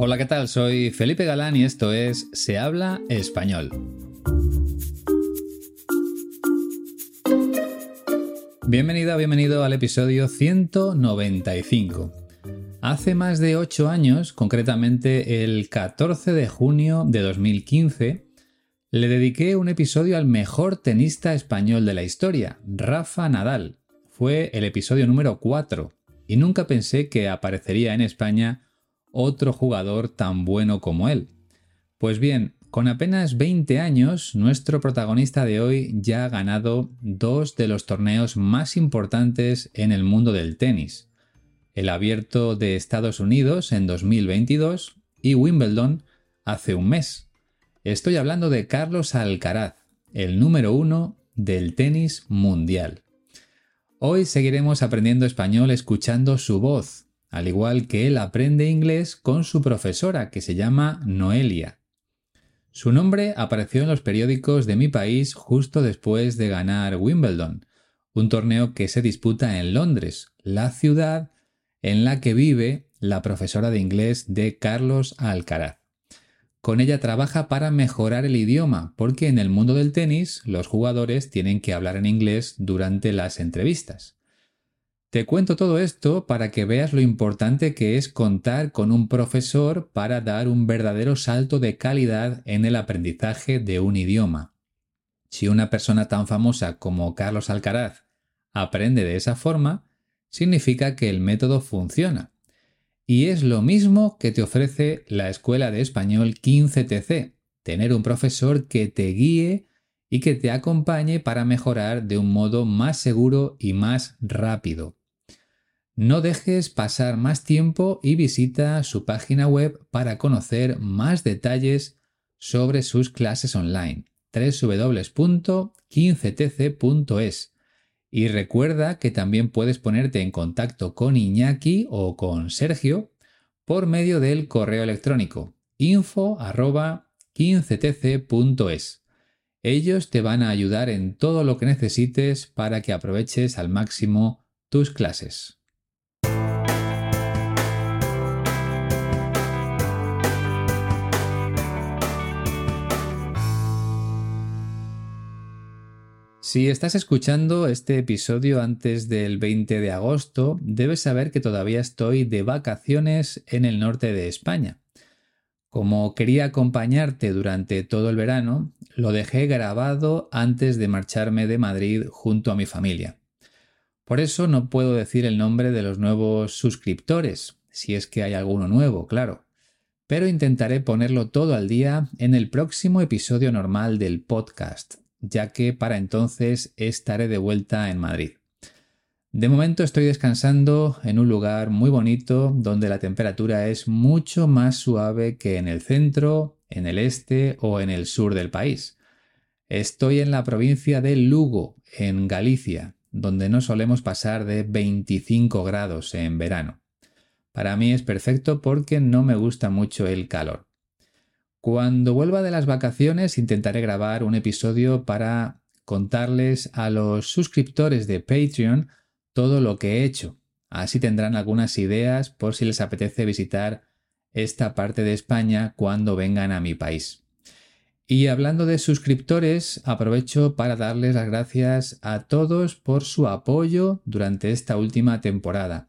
Hola, ¿qué tal? Soy Felipe Galán y esto es Se habla español. Bienvenida, bienvenido al episodio 195. Hace más de 8 años, concretamente el 14 de junio de 2015, le dediqué un episodio al mejor tenista español de la historia, Rafa Nadal. Fue el episodio número 4 y nunca pensé que aparecería en España otro jugador tan bueno como él. Pues bien, con apenas 20 años, nuestro protagonista de hoy ya ha ganado dos de los torneos más importantes en el mundo del tenis. El abierto de Estados Unidos en 2022 y Wimbledon hace un mes. Estoy hablando de Carlos Alcaraz, el número uno del tenis mundial. Hoy seguiremos aprendiendo español escuchando su voz, al igual que él aprende inglés con su profesora que se llama Noelia. Su nombre apareció en los periódicos de mi país justo después de ganar Wimbledon, un torneo que se disputa en Londres, la ciudad en la que vive la profesora de inglés de Carlos Alcaraz. Con ella trabaja para mejorar el idioma, porque en el mundo del tenis los jugadores tienen que hablar en inglés durante las entrevistas. Te cuento todo esto para que veas lo importante que es contar con un profesor para dar un verdadero salto de calidad en el aprendizaje de un idioma. Si una persona tan famosa como Carlos Alcaraz aprende de esa forma, significa que el método funciona. Y es lo mismo que te ofrece la Escuela de Español 15TC, tener un profesor que te guíe y que te acompañe para mejorar de un modo más seguro y más rápido. No dejes pasar más tiempo y visita su página web para conocer más detalles sobre sus clases online www.15tc.es y recuerda que también puedes ponerte en contacto con Iñaki o con Sergio por medio del correo electrónico info@15tc.es. Ellos te van a ayudar en todo lo que necesites para que aproveches al máximo tus clases. Si estás escuchando este episodio antes del 20 de agosto, debes saber que todavía estoy de vacaciones en el norte de España. Como quería acompañarte durante todo el verano, lo dejé grabado antes de marcharme de Madrid junto a mi familia. Por eso no puedo decir el nombre de los nuevos suscriptores, si es que hay alguno nuevo, claro. Pero intentaré ponerlo todo al día en el próximo episodio normal del podcast, ya que para entonces estaré de vuelta en Madrid. De momento estoy descansando en un lugar muy bonito donde la temperatura es mucho más suave que en el centro, en el este o en el sur del país. Estoy en la provincia de Lugo, en Galicia, donde no solemos pasar de 25 grados en verano. Para mí es perfecto porque no me gusta mucho el calor. Cuando vuelva de las vacaciones intentaré grabar un episodio para contarles a los suscriptores de Patreon todo lo que he hecho. Así tendrán algunas ideas por si les apetece visitar esta parte de España cuando vengan a mi país. Y hablando de suscriptores, aprovecho para darles las gracias a todos por su apoyo durante esta última temporada.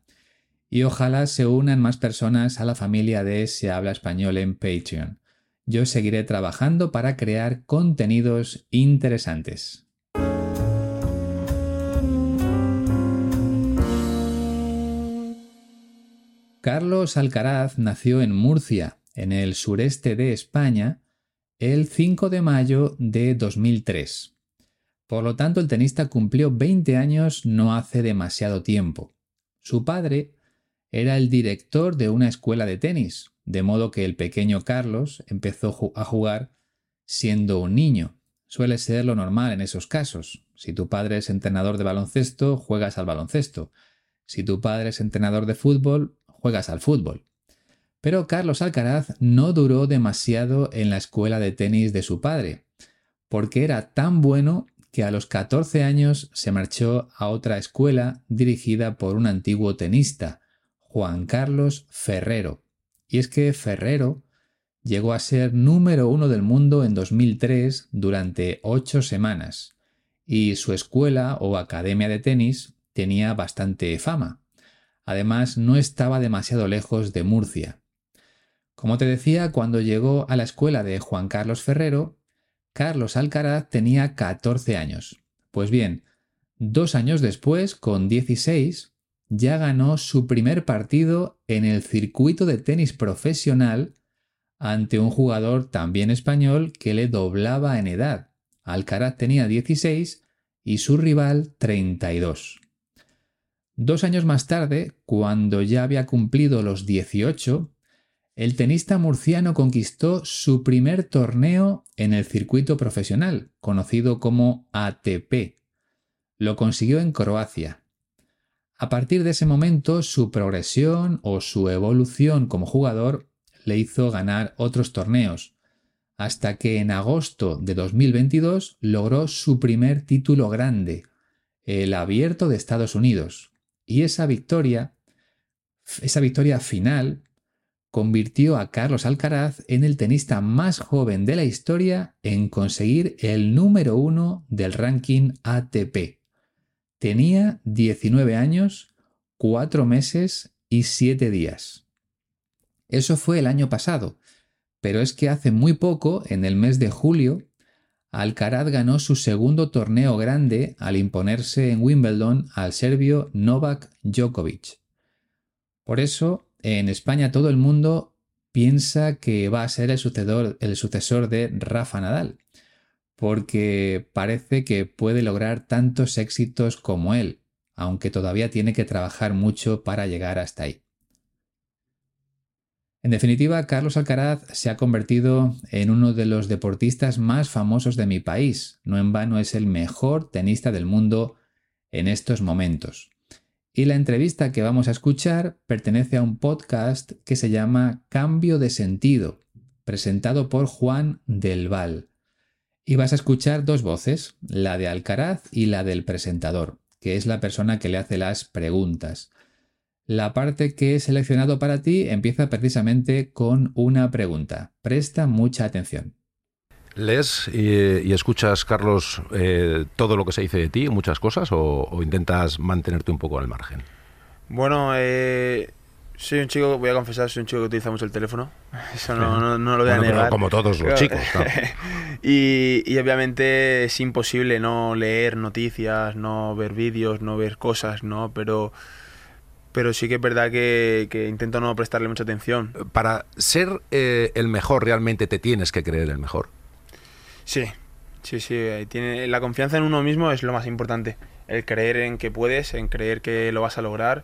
Y ojalá se unan más personas a la familia de Se habla español en Patreon yo seguiré trabajando para crear contenidos interesantes. Carlos Alcaraz nació en Murcia, en el sureste de España, el 5 de mayo de 2003. Por lo tanto, el tenista cumplió 20 años no hace demasiado tiempo. Su padre era el director de una escuela de tenis, de modo que el pequeño Carlos empezó a jugar siendo un niño. Suele ser lo normal en esos casos. Si tu padre es entrenador de baloncesto, juegas al baloncesto. Si tu padre es entrenador de fútbol, juegas al fútbol. Pero Carlos Alcaraz no duró demasiado en la escuela de tenis de su padre, porque era tan bueno que a los 14 años se marchó a otra escuela dirigida por un antiguo tenista, Juan Carlos Ferrero. Y es que Ferrero llegó a ser número uno del mundo en 2003 durante ocho semanas, y su escuela o academia de tenis tenía bastante fama. Además, no estaba demasiado lejos de Murcia. Como te decía, cuando llegó a la escuela de Juan Carlos Ferrero, Carlos Alcaraz tenía 14 años. Pues bien, dos años después, con 16, ya ganó su primer partido en el circuito de tenis profesional ante un jugador también español que le doblaba en edad. Alcaraz tenía 16 y su rival 32. Dos años más tarde, cuando ya había cumplido los 18, el tenista murciano conquistó su primer torneo en el circuito profesional, conocido como ATP. Lo consiguió en Croacia. A partir de ese momento, su progresión o su evolución como jugador le hizo ganar otros torneos, hasta que en agosto de 2022 logró su primer título grande, el Abierto de Estados Unidos, y esa victoria, esa victoria final, convirtió a Carlos Alcaraz en el tenista más joven de la historia en conseguir el número uno del ranking ATP. Tenía 19 años, 4 meses y 7 días. Eso fue el año pasado, pero es que hace muy poco, en el mes de julio, Alcaraz ganó su segundo torneo grande al imponerse en Wimbledon al serbio Novak Djokovic. Por eso, en España todo el mundo piensa que va a ser el sucesor, el sucesor de Rafa Nadal, porque parece que puede lograr tantos éxitos como él, aunque todavía tiene que trabajar mucho para llegar hasta ahí. En definitiva, Carlos Alcaraz se ha convertido en uno de los deportistas más famosos de mi país. No en vano es el mejor tenista del mundo en estos momentos. Y la entrevista que vamos a escuchar pertenece a un podcast que se llama Cambio de Sentido, presentado por Juan del Val. Y vas a escuchar dos voces, la de Alcaraz y la del presentador, que es la persona que le hace las preguntas. La parte que he seleccionado para ti empieza precisamente con una pregunta. Presta mucha atención. ¿Lees y, escuchas, Carlos, eh, todo lo que se dice de ti, muchas cosas, o, intentas mantenerte un poco al margen? Bueno, eh, soy un chico, voy a confesar, soy un chico que utiliza mucho el teléfono. Eso no, lo voy a negar. como todos los chicos. y, y, obviamente es imposible no leer noticias, no ver vídeos, no ver cosas, ¿no? Pero pero sí que es verdad que, intento no prestarle mucha atención. Para ser eh, el mejor, realmente te tienes que creer el mejor. Sí, sí, sí. Tiene, la confianza en uno mismo es lo más importante. El creer en que puedes, en creer que lo vas a lograr,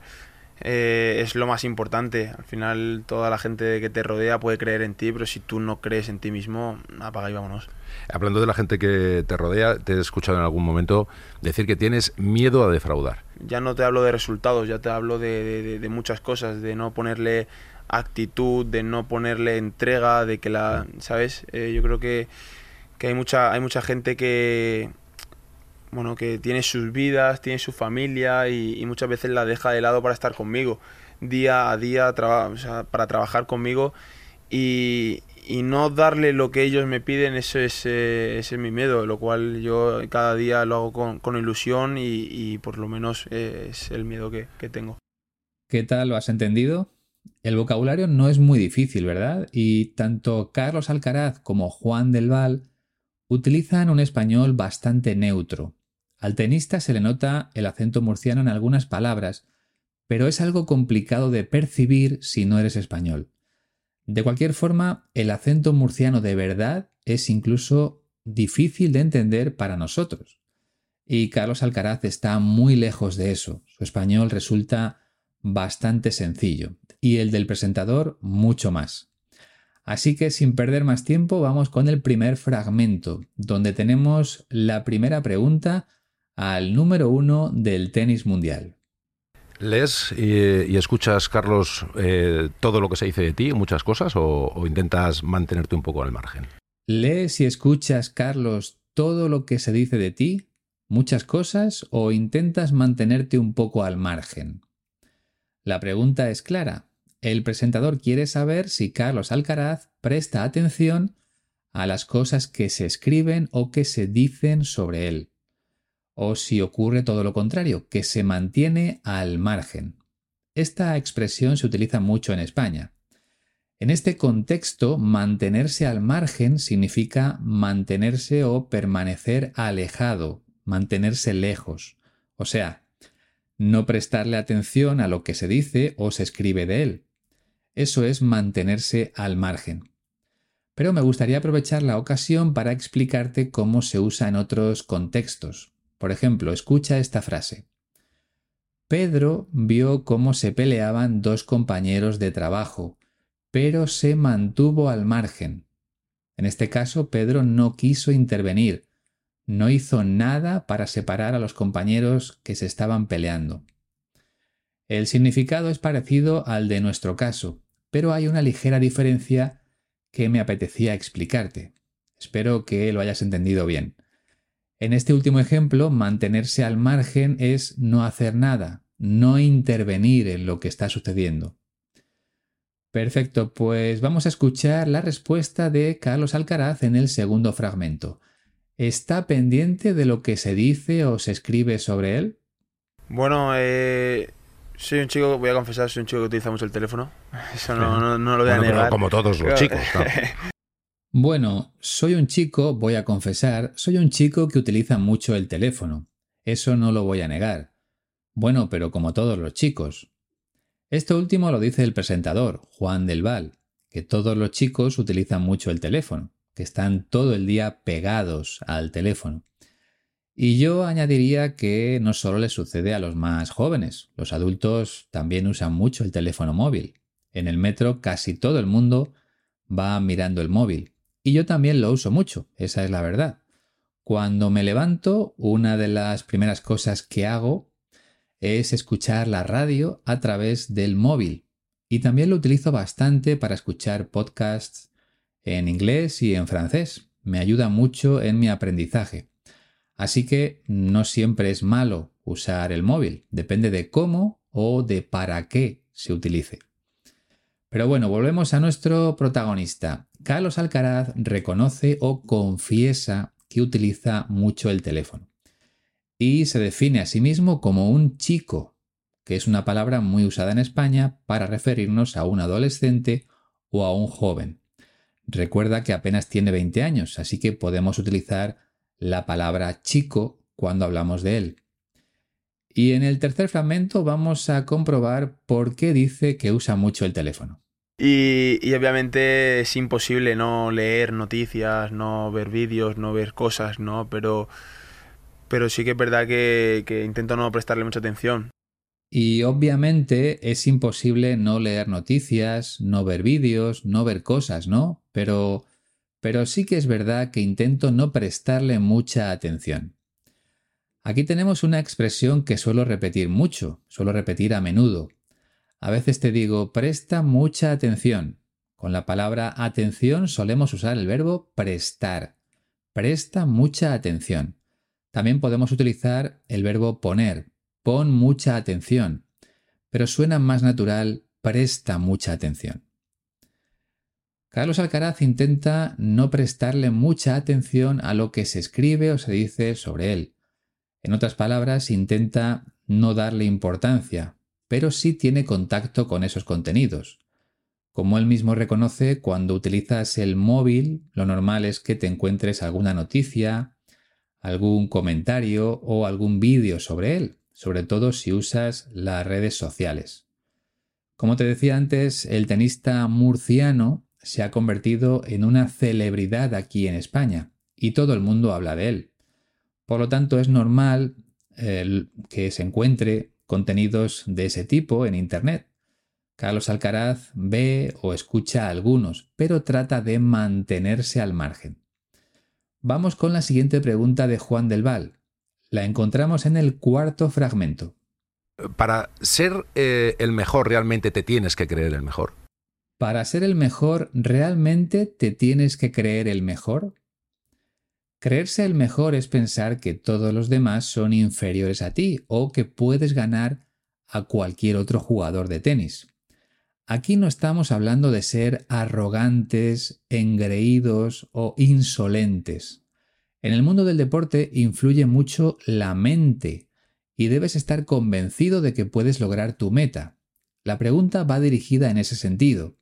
eh, es lo más importante. Al final, toda la gente que te rodea puede creer en ti, pero si tú no crees en ti mismo, apaga y vámonos. Hablando de la gente que te rodea, te he escuchado en algún momento decir que tienes miedo a defraudar. Ya no te hablo de resultados, ya te hablo de, muchas cosas, de no ponerle actitud, de no ponerle entrega, de que la, ¿sabes? Eh, yo creo que, hay mucha hay mucha gente que bueno, que tiene sus vidas, tiene su familia y, muchas veces la deja de lado para estar conmigo, día a día para trabajar conmigo y, no darle lo que ellos me piden, eso es, eh, ese es mi miedo, lo cual yo cada día lo hago con, con ilusión y, por lo menos eh, es el miedo que, que tengo. ¿Qué tal? ¿Lo has entendido? El vocabulario no es muy difícil, ¿verdad? Y tanto Carlos Alcaraz como Juan del Val utilizan un español bastante neutro. Al tenista se le nota el acento murciano en algunas palabras, pero es algo complicado de percibir si no eres español. De cualquier forma, el acento murciano de verdad es incluso difícil de entender para nosotros. Y Carlos Alcaraz está muy lejos de eso. Su español resulta bastante sencillo y el del presentador mucho más. Así que sin perder más tiempo vamos con el primer fragmento, donde tenemos la primera pregunta al número uno del tenis mundial. ¿Lees y, escuchas, Carlos, eh, todo lo que se dice de ti, muchas cosas, o, o intentas mantenerte un poco al margen? ¿Lees y escuchas, Carlos, todo lo que se dice de ti, muchas cosas, o intentas mantenerte un poco al margen? La pregunta es clara. El presentador quiere saber si Carlos Alcaraz presta atención a las cosas que se escriben o que se dicen sobre él. O si ocurre todo lo contrario, que se mantiene al margen. Esta expresión se utiliza mucho en España. En este contexto, mantenerse al margen significa mantenerse o permanecer alejado, mantenerse lejos. O sea, no prestarle atención a lo que se dice o se escribe de él. Eso es mantenerse al margen. Pero me gustaría aprovechar la ocasión para explicarte cómo se usa en otros contextos. Por ejemplo, escucha esta frase. Pedro vio cómo se peleaban dos compañeros de trabajo, pero se mantuvo al margen. En este caso, Pedro no quiso intervenir, no hizo nada para separar a los compañeros que se estaban peleando. El significado es parecido al de nuestro caso, pero hay una ligera diferencia que me apetecía explicarte. Espero que lo hayas entendido bien. En este último ejemplo, mantenerse al margen es no hacer nada, no intervenir en lo que está sucediendo. Perfecto, pues vamos a escuchar la respuesta de Carlos Alcaraz en el segundo fragmento. ¿Está pendiente de lo que se dice o se escribe sobre él? Bueno, eh, soy un chico, voy a confesar, soy un chico que utiliza mucho el teléfono. Eso no, lo voy a negar. como todos los chicos. bueno, soy un chico, voy a confesar, soy un chico que utiliza mucho el teléfono. Eso no lo voy a negar. Bueno, pero como todos los chicos. Esto último lo dice el presentador, Juan del Val, que todos los chicos utilizan mucho el teléfono que están todo el día pegados al teléfono. Y yo añadiría que no solo le sucede a los más jóvenes, los adultos también usan mucho el teléfono móvil. En el metro casi todo el mundo va mirando el móvil. Y yo también lo uso mucho, esa es la verdad. Cuando me levanto, una de las primeras cosas que hago es escuchar la radio a través del móvil. Y también lo utilizo bastante para escuchar podcasts en inglés y en francés. Me ayuda mucho en mi aprendizaje. Así que no siempre es malo usar el móvil, depende de cómo o de para qué se utilice. Pero bueno, volvemos a nuestro protagonista. Carlos Alcaraz reconoce o confiesa que utiliza mucho el teléfono. Y se define a sí mismo como un chico, que es una palabra muy usada en España para referirnos a un adolescente o a un joven. Recuerda que apenas tiene 20 años, así que podemos utilizar la palabra chico cuando hablamos de él. Y en el tercer fragmento vamos a comprobar por qué dice que usa mucho el teléfono. Y, obviamente es imposible no leer noticias, no ver vídeos, no ver cosas, ¿no? Pero, pero sí que es verdad que, que intento no prestarle mucha atención. Y obviamente es imposible no leer noticias, no ver vídeos, no ver cosas, ¿no? Pero, pero sí que es verdad que intento no prestarle mucha atención. Aquí tenemos una expresión que suelo repetir mucho, suelo repetir a menudo. A veces te digo, presta mucha atención. Con la palabra atención solemos usar el verbo prestar. Presta mucha atención. También podemos utilizar el verbo poner, pon mucha atención, pero suena más natural, presta mucha atención. Carlos Alcaraz intenta no prestarle mucha atención a lo que se escribe o se dice sobre él. En otras palabras, intenta no darle importancia, pero sí tiene contacto con esos contenidos. Como él mismo reconoce, cuando utilizas el móvil, lo normal es que te encuentres alguna noticia, algún comentario o algún vídeo sobre él sobre todo si usas las redes sociales. Como te decía antes, el tenista murciano se ha convertido en una celebridad aquí en España y todo el mundo habla de él. Por lo tanto, es normal eh, que se encuentre contenidos de ese tipo en Internet. Carlos Alcaraz ve o escucha algunos, pero trata de mantenerse al margen. Vamos con la siguiente pregunta de Juan del Val. La encontramos en el cuarto fragmento. Para ser eh, el mejor realmente te tienes que creer el mejor. Para ser el mejor realmente te tienes que creer el mejor. Creerse el mejor es pensar que todos los demás son inferiores a ti o que puedes ganar a cualquier otro jugador de tenis. Aquí no estamos hablando de ser arrogantes, engreídos o insolentes. En el mundo del deporte influye mucho la mente y debes estar convencido de que puedes lograr tu meta. La pregunta va dirigida en ese sentido.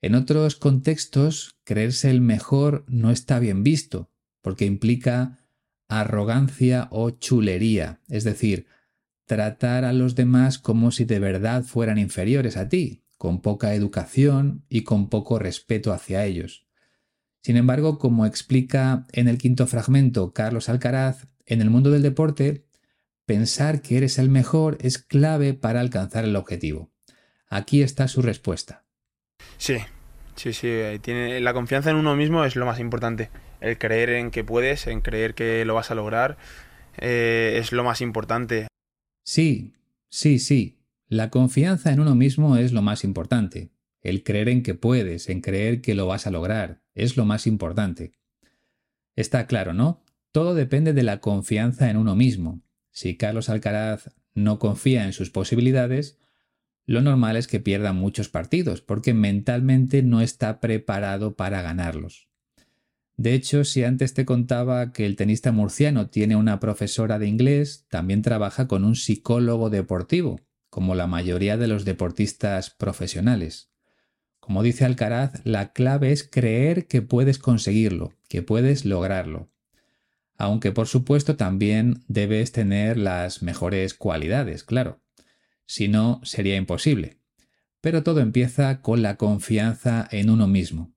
En otros contextos, creerse el mejor no está bien visto, porque implica arrogancia o chulería, es decir, tratar a los demás como si de verdad fueran inferiores a ti, con poca educación y con poco respeto hacia ellos. Sin embargo, como explica en el quinto fragmento Carlos Alcaraz, en el mundo del deporte, pensar que eres el mejor es clave para alcanzar el objetivo. Aquí está su respuesta. Sí, sí, sí. Tiene, la confianza en uno mismo es lo más importante el creer en que puedes, en creer que lo vas a lograr, eh, es lo más importante. Sí, sí, sí. La confianza en uno mismo es lo más importante. El creer en que puedes, en creer que lo vas a lograr, es lo más importante. Está claro, ¿no? Todo depende de la confianza en uno mismo. Si Carlos Alcaraz no confía en sus posibilidades, lo normal es que pierda muchos partidos, porque mentalmente no está preparado para ganarlos. De hecho, si antes te contaba que el tenista murciano tiene una profesora de inglés, también trabaja con un psicólogo deportivo, como la mayoría de los deportistas profesionales. Como dice Alcaraz, la clave es creer que puedes conseguirlo, que puedes lograrlo. Aunque por supuesto también debes tener las mejores cualidades, claro. Si no, sería imposible. Pero todo empieza con la confianza en uno mismo.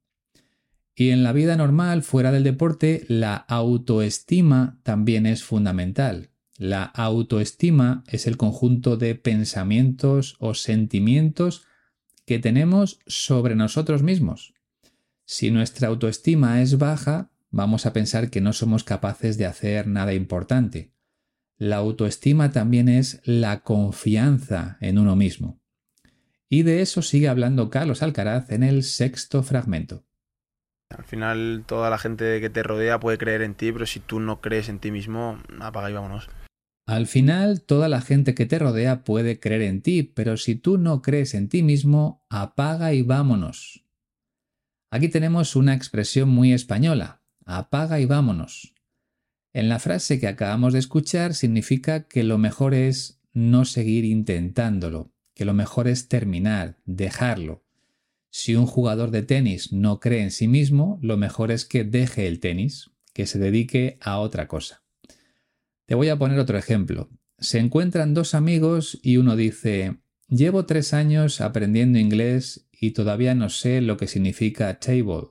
Y en la vida normal, fuera del deporte, la autoestima también es fundamental. La autoestima es el conjunto de pensamientos o sentimientos que tenemos sobre nosotros mismos. Si nuestra autoestima es baja, vamos a pensar que no somos capaces de hacer nada importante. La autoestima también es la confianza en uno mismo. Y de eso sigue hablando Carlos Alcaraz en el sexto fragmento. Al final toda la gente que te rodea puede creer en ti, pero si tú no crees en ti mismo, apaga y vámonos. Al final toda la gente que te rodea puede creer en ti, pero si tú no crees en ti mismo, apaga y vámonos. Aquí tenemos una expresión muy española, apaga y vámonos. En la frase que acabamos de escuchar significa que lo mejor es no seguir intentándolo, que lo mejor es terminar, dejarlo. Si un jugador de tenis no cree en sí mismo, lo mejor es que deje el tenis, que se dedique a otra cosa. Te voy a poner otro ejemplo. Se encuentran dos amigos y uno dice, llevo tres años aprendiendo inglés y todavía no sé lo que significa table.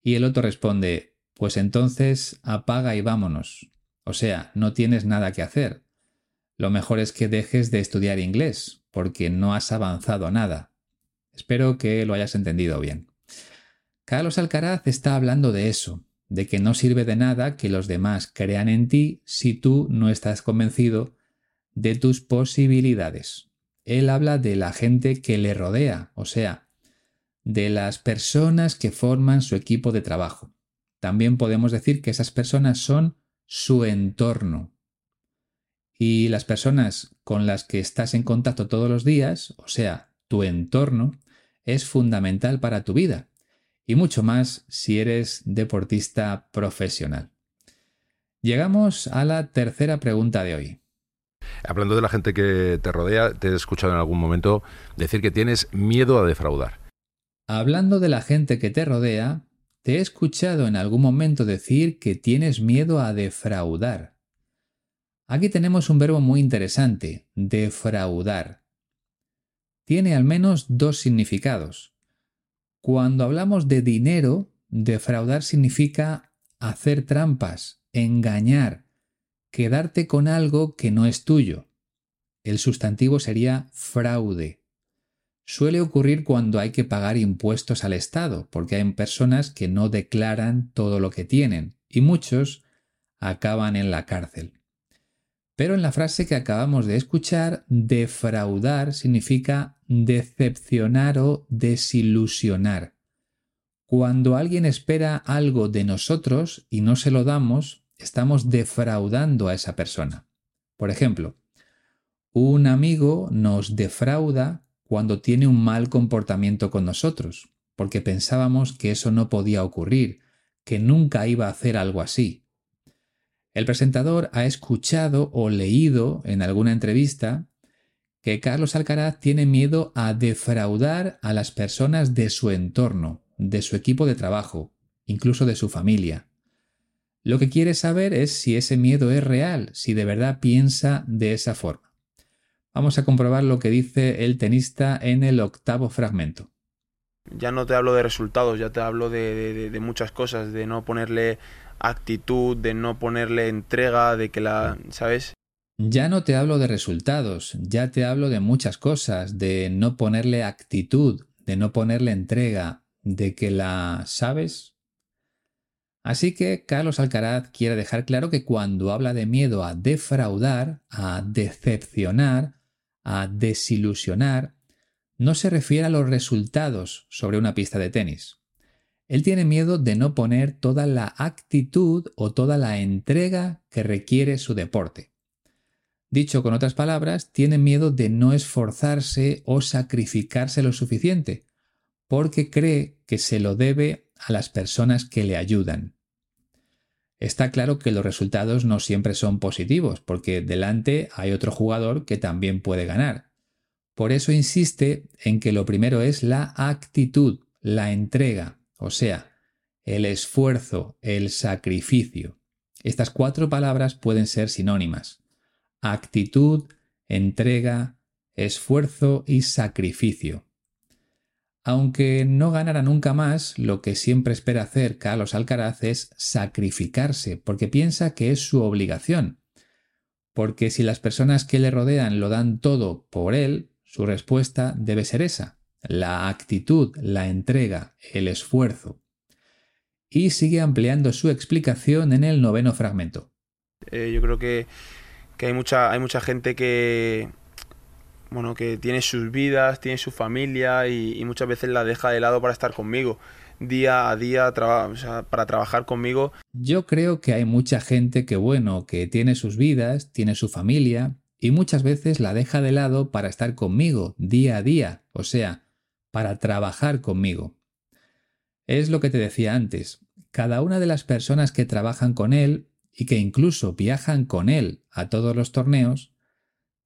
Y el otro responde, pues entonces apaga y vámonos. O sea, no tienes nada que hacer. Lo mejor es que dejes de estudiar inglés, porque no has avanzado nada. Espero que lo hayas entendido bien. Carlos Alcaraz está hablando de eso, de que no sirve de nada que los demás crean en ti si tú no estás convencido de tus posibilidades. Él habla de la gente que le rodea, o sea, de las personas que forman su equipo de trabajo. También podemos decir que esas personas son su entorno. Y las personas con las que estás en contacto todos los días, o sea, tu entorno, es fundamental para tu vida y mucho más si eres deportista profesional. Llegamos a la tercera pregunta de hoy. Hablando de la gente que te rodea, te he escuchado en algún momento decir que tienes miedo a defraudar. Hablando de la gente que te rodea, te he escuchado en algún momento decir que tienes miedo a defraudar. Aquí tenemos un verbo muy interesante, defraudar tiene al menos dos significados. Cuando hablamos de dinero, defraudar significa hacer trampas, engañar, quedarte con algo que no es tuyo. El sustantivo sería fraude. Suele ocurrir cuando hay que pagar impuestos al Estado, porque hay personas que no declaran todo lo que tienen y muchos acaban en la cárcel. Pero en la frase que acabamos de escuchar, defraudar significa decepcionar o desilusionar. Cuando alguien espera algo de nosotros y no se lo damos, estamos defraudando a esa persona. Por ejemplo, un amigo nos defrauda cuando tiene un mal comportamiento con nosotros, porque pensábamos que eso no podía ocurrir, que nunca iba a hacer algo así. El presentador ha escuchado o leído en alguna entrevista que Carlos Alcaraz tiene miedo a defraudar a las personas de su entorno, de su equipo de trabajo, incluso de su familia. Lo que quiere saber es si ese miedo es real, si de verdad piensa de esa forma. Vamos a comprobar lo que dice el tenista en el octavo fragmento. Ya no te hablo de resultados, ya te hablo de, muchas cosas, de no ponerle actitud, de no ponerle entrega, de que la, ¿sabes? Ya no te hablo de resultados, ya te hablo de muchas cosas, de no ponerle actitud, de no ponerle entrega, de que la, ¿sabes? Así que Carlos Alcaraz quiere dejar claro que cuando habla de miedo a defraudar, a decepcionar, a desilusionar, no se refiere a los resultados sobre una pista de tenis. Él tiene miedo de no poner toda la actitud o toda la entrega que requiere su deporte. Dicho con otras palabras, tiene miedo de no esforzarse o sacrificarse lo suficiente, porque cree que se lo debe a las personas que le ayudan. Está claro que los resultados no siempre son positivos, porque delante hay otro jugador que también puede ganar. Por eso insiste en que lo primero es la actitud, la entrega, o sea, el esfuerzo, el sacrificio. Estas cuatro palabras pueden ser sinónimas. Actitud, entrega, esfuerzo y sacrificio. Aunque no ganara nunca más, lo que siempre espera hacer Carlos Alcaraz es sacrificarse, porque piensa que es su obligación. Porque si las personas que le rodean lo dan todo por él, su respuesta debe ser esa, la actitud, la entrega, el esfuerzo. Y sigue ampliando su explicación en el noveno fragmento. Eh, yo creo que, hay, mucha, hay mucha gente que, bueno, que tiene sus vidas, tiene su familia y, muchas veces la deja de lado para estar conmigo, día a día, para trabajar conmigo. Yo creo que hay mucha gente que, bueno, que tiene sus vidas, tiene su familia y muchas veces la deja de lado para estar conmigo día a día, o sea, para trabajar conmigo. Es lo que te decía antes, cada una de las personas que trabajan con él y que incluso viajan con él a todos los torneos,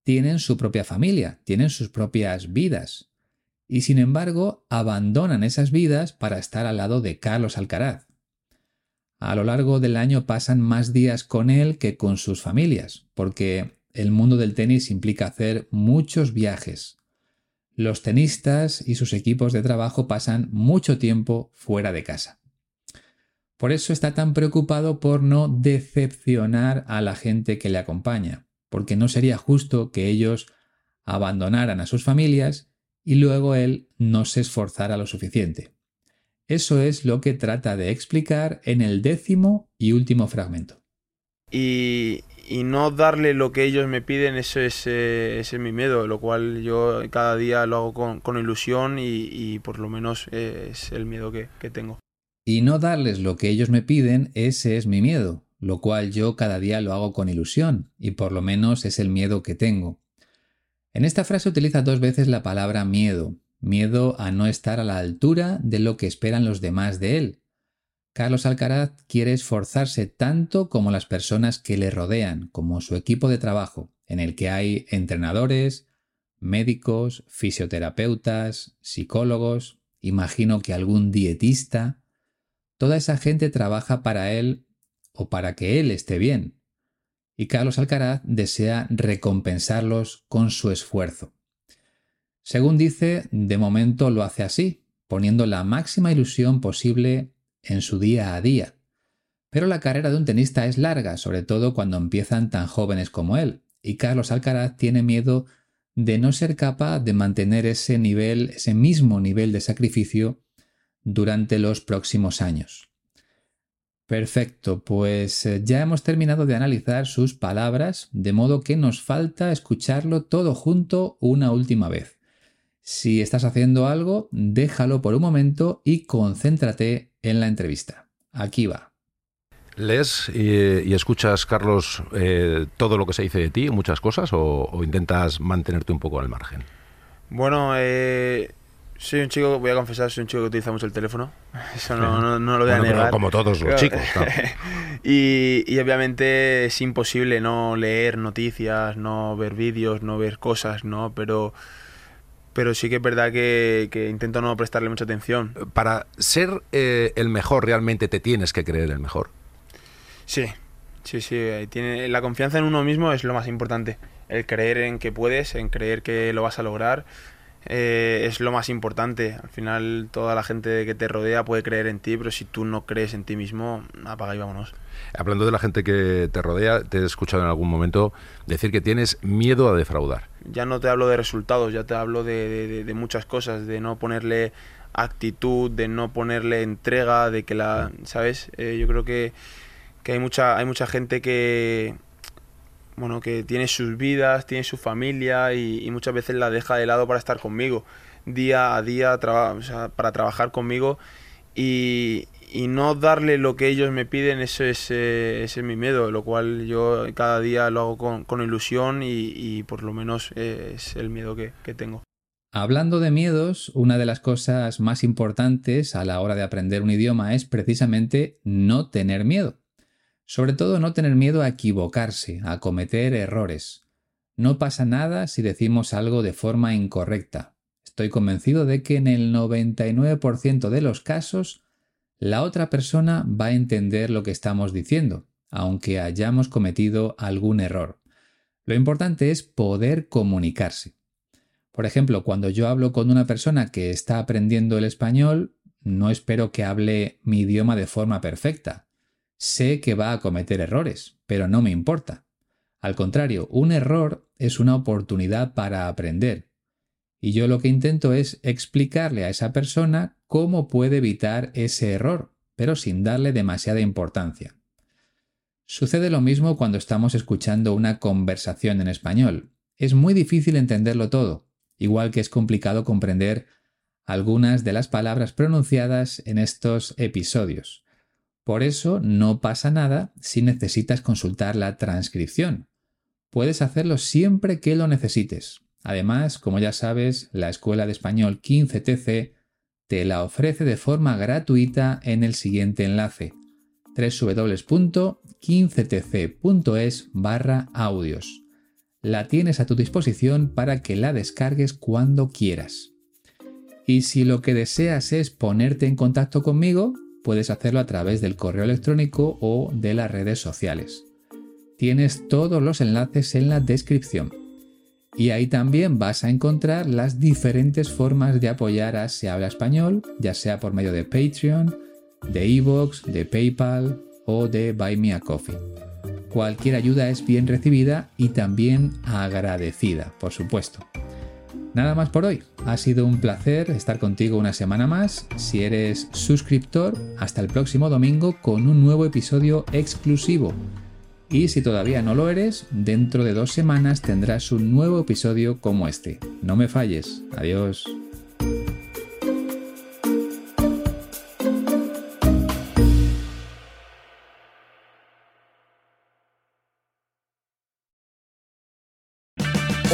tienen su propia familia, tienen sus propias vidas, y sin embargo abandonan esas vidas para estar al lado de Carlos Alcaraz. A lo largo del año pasan más días con él que con sus familias, porque el mundo del tenis implica hacer muchos viajes, los tenistas y sus equipos de trabajo pasan mucho tiempo fuera de casa. Por eso está tan preocupado por no decepcionar a la gente que le acompaña, porque no sería justo que ellos abandonaran a sus familias y luego él no se esforzara lo suficiente. Eso es lo que trata de explicar en el décimo y último fragmento. Y, y no darle lo que ellos me piden, eso es, eh, ese es mi miedo, lo cual yo cada día lo hago con, ilusión y, por lo menos eh, es el miedo que, que tengo. Y no darles lo que ellos me piden, ese es mi miedo, lo cual yo cada día lo hago con ilusión y por lo menos es el miedo que tengo. En esta frase utiliza dos veces la palabra miedo, miedo a no estar a la altura de lo que esperan los demás de él, Carlos Alcaraz quiere esforzarse tanto como las personas que le rodean, como su equipo de trabajo, en el que hay entrenadores, médicos, fisioterapeutas, psicólogos, imagino que algún dietista. Toda esa gente trabaja para él o para que él esté bien. Y Carlos Alcaraz desea recompensarlos con su esfuerzo. Según dice, de momento lo hace así, poniendo la máxima ilusión posible en su día a día. Pero la carrera de un tenista es larga, sobre todo cuando empiezan tan jóvenes como él, y Carlos Alcaraz tiene miedo de no ser capaz de mantener ese nivel, ese mismo nivel de sacrificio durante los próximos años. Perfecto, pues eh, ya hemos terminado de analizar sus palabras, de modo que nos falta escucharlo todo junto una última vez. Si estás haciendo algo, déjalo por un momento y concéntrate en la entrevista. Aquí va. ¿Lees y, escuchas, Carlos, eh, todo lo que se dice de ti, muchas cosas, o, intentas mantenerte un poco al margen? Bueno, eh, soy un chico, voy a confesar, soy un chico que utiliza mucho el teléfono. Eso no, no, lo voy a negar. Como todos los chicos. y, y, obviamente es imposible no leer noticias, no ver vídeos, no ver cosas, ¿no? Pero, pero sí que es verdad que, que intento no prestarle mucha atención. Para ser eh, el mejor, realmente te tienes que creer el mejor. Sí, sí, sí. Tiene, la confianza en uno mismo es lo más importante. El creer en que puedes, en creer que lo vas a lograr, eh, es lo más importante. Al final, toda la gente que te rodea puede creer en ti, pero si tú no crees en ti mismo, apaga y vámonos. Hablando de la gente que te rodea, te he escuchado en algún momento decir que tienes miedo a defraudar. Ya no te hablo de resultados, ya te hablo de, de muchas cosas, de no ponerle actitud, de no ponerle entrega, de que la, ¿sabes? Eh, yo creo que que hay mucha, hay mucha gente que, bueno, que tiene sus vidas, tiene su familia y, muchas veces la deja de lado para estar conmigo, día a día para trabajar conmigo y, no darle lo que ellos me piden, eso es, ese es mi miedo, lo cual yo cada día lo hago con, ilusión y, por lo menos es el miedo que, que tengo. Hablando de miedos, una de las cosas más importantes a la hora de aprender un idioma es precisamente no tener miedo. Sobre todo no tener miedo a equivocarse, a cometer errores. No pasa nada si decimos algo de forma incorrecta. Estoy convencido de que en el 99% de los casos la otra persona va a entender lo que estamos diciendo, aunque hayamos cometido algún error. Lo importante es poder comunicarse. Por ejemplo, cuando yo hablo con una persona que está aprendiendo el español, no espero que hable mi idioma de forma perfecta. Sé que va a cometer errores, pero no me importa. Al contrario, un error es una oportunidad para aprender. Y yo lo que intento es explicarle a esa persona cómo puede evitar ese error, pero sin darle demasiada importancia. Sucede lo mismo cuando estamos escuchando una conversación en español. Es muy difícil entenderlo todo, igual que es complicado comprender algunas de las palabras pronunciadas en estos episodios. Por eso no pasa nada si necesitas consultar la transcripción. Puedes hacerlo siempre que lo necesites. Además, como ya sabes, la Escuela de Español 15TC te la ofrece de forma gratuita en el siguiente enlace www.15tc.es barra audios. La tienes a tu disposición para que la descargues cuando quieras. Y si lo que deseas es ponerte en contacto conmigo, puedes hacerlo a través del correo electrónico o de las redes sociales. Tienes todos los enlaces en la descripción. Y ahí también vas a encontrar las diferentes formas de apoyar a Se Habla Español, ya sea por medio de Patreon, de Evox, de PayPal o de Buy Me a Coffee. Cualquier ayuda es bien recibida y también agradecida, por supuesto. Nada más por hoy. Ha sido un placer estar contigo una semana más. Si eres suscriptor, hasta el próximo domingo con un nuevo episodio exclusivo. Y si todavía no lo eres, dentro de dos semanas tendrás un nuevo episodio como este. No me falles. Adiós.